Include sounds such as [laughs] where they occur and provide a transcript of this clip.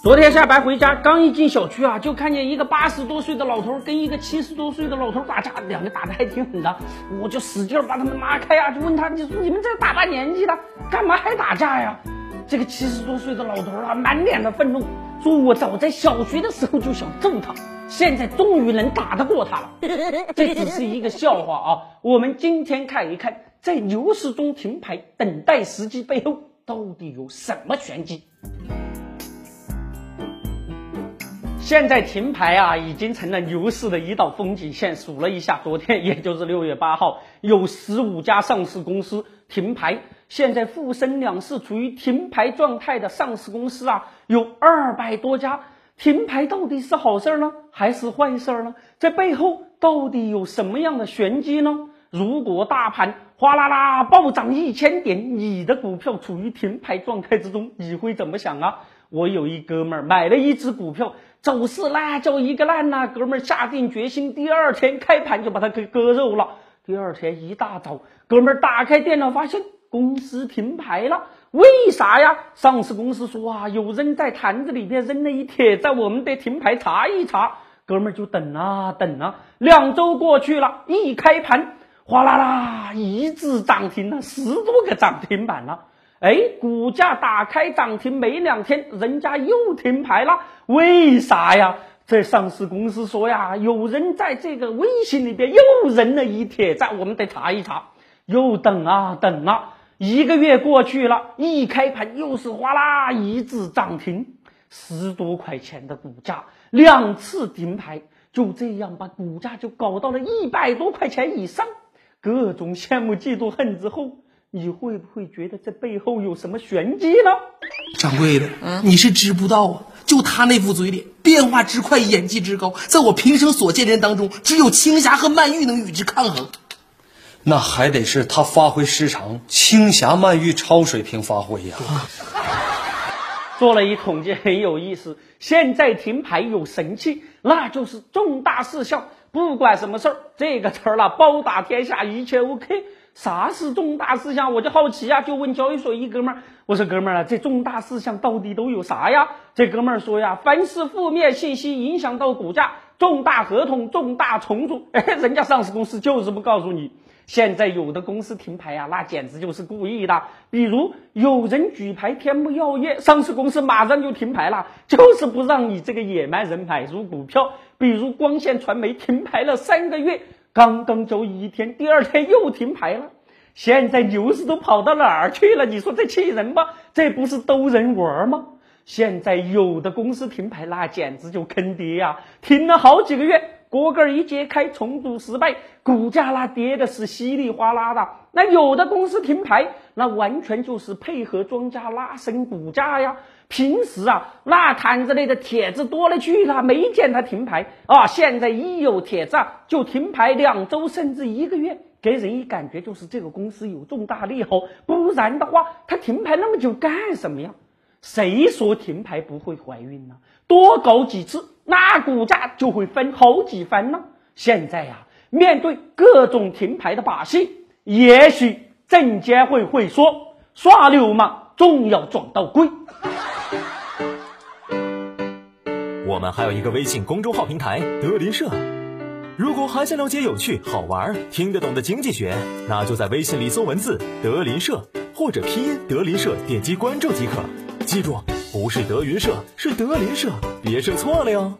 昨天下班回家，刚一进小区啊，就看见一个八十多岁的老头跟一个七十多岁的老头打架，两个打的还挺狠的。我就使劲把他们拉开啊，就问他：“你说你们这大把年纪了，干嘛还打架呀？”这个七十多岁的老头啊，满脸的愤怒，说：“我早在小学的时候就想揍他，现在终于能打得过他了。”这只是一个笑话啊！我们今天看一看，在牛市中停牌等待时机背后到底有什么玄机。现在停牌啊，已经成了牛市的一道风景线。数了一下，昨天 [laughs] 也就是六月八号，有十五家上市公司停牌。现在沪深两市处于停牌状态的上市公司啊，有二百多家。停牌到底是好事儿呢，还是坏事儿呢？这背后到底有什么样的玄机呢？如果大盘哗啦啦暴涨一千点，你的股票处于停牌状态之中，你会怎么想啊？我有一哥们儿买了一只股票，走势那叫一个烂呐！哥们儿下定决心，第二天开盘就把它给割肉了。第二天一大早，哥们儿打开电脑，发现公司停牌了。为啥呀？上市公司说啊，有人在坛子里边扔了一帖子，我们得停牌查一查。哥们儿就等啊等啊，两周过去了，一开盘，哗啦啦，一字涨停了，十多个涨停板了。哎，股价打开涨停没两天，人家又停牌了，为啥呀？这上市公司说呀，有人在这个微信里边又扔了一帖子，我们得查一查。又等啊等啊，一个月过去了，一开盘又是哗啦一字涨停，十多块钱的股价，两次停牌，就这样把股价就搞到了一百多块钱以上，各种羡慕嫉妒恨之后。你会不会觉得这背后有什么玄机呢？掌柜的，嗯你是知不道啊！就他那副嘴脸，变化之快，演技之高，在我平生所见人当中，只有青霞和曼玉能与之抗衡。那还得是他发挥失常，青霞、曼玉超水平发挥呀。做了一统计，很有意思。现在停牌有神器，那就是重大事项，不管什么事儿，这个词儿了，包打天下，一切 OK。啥是重大事项？我就好奇呀，就问交易所一哥们儿，我说哥们儿啊，这重大事项到底都有啥呀？这哥们儿说呀，凡是负面信息影响到股价，重大合同、重大重组，哎，人家上市公司就是不告诉你。现在有的公司停牌啊，那简直就是故意的。比如有人举牌天目药业，上市公司马上就停牌了，就是不让你这个野蛮人买入股票。比如光线传媒停牌了三个月。刚刚周一一天，第二天又停牌了。现在牛市都跑到哪儿去了？你说这气人吗？这不是逗人玩吗？现在有的公司停牌，那简直就坑爹呀！停了好几个月，锅盖一揭开，重组失败，股价那跌的是稀里哗啦的。那有的公司停牌，那完全就是配合庄家拉升股价呀。平时啊，那摊子里的帖子多了去了，没见他停牌啊。现在一有帖子啊，就停牌两周甚至一个月，给人一感觉就是这个公司有重大利好。不然的话，他停牌那么久干什么呀？谁说停牌不会怀孕呢？多搞几次，那股价就会翻好几番呢。现在呀，面对各种停牌的把戏，也许证监会会说耍流氓总要撞到鬼。我们还有一个微信公众号平台德林社，如果还想了解有趣、好玩、听得懂的经济学，那就在微信里搜文字“德林社”或者拼音“德林社”，点击关注即可。记住，不是德云社，是德林社，别设错了哟。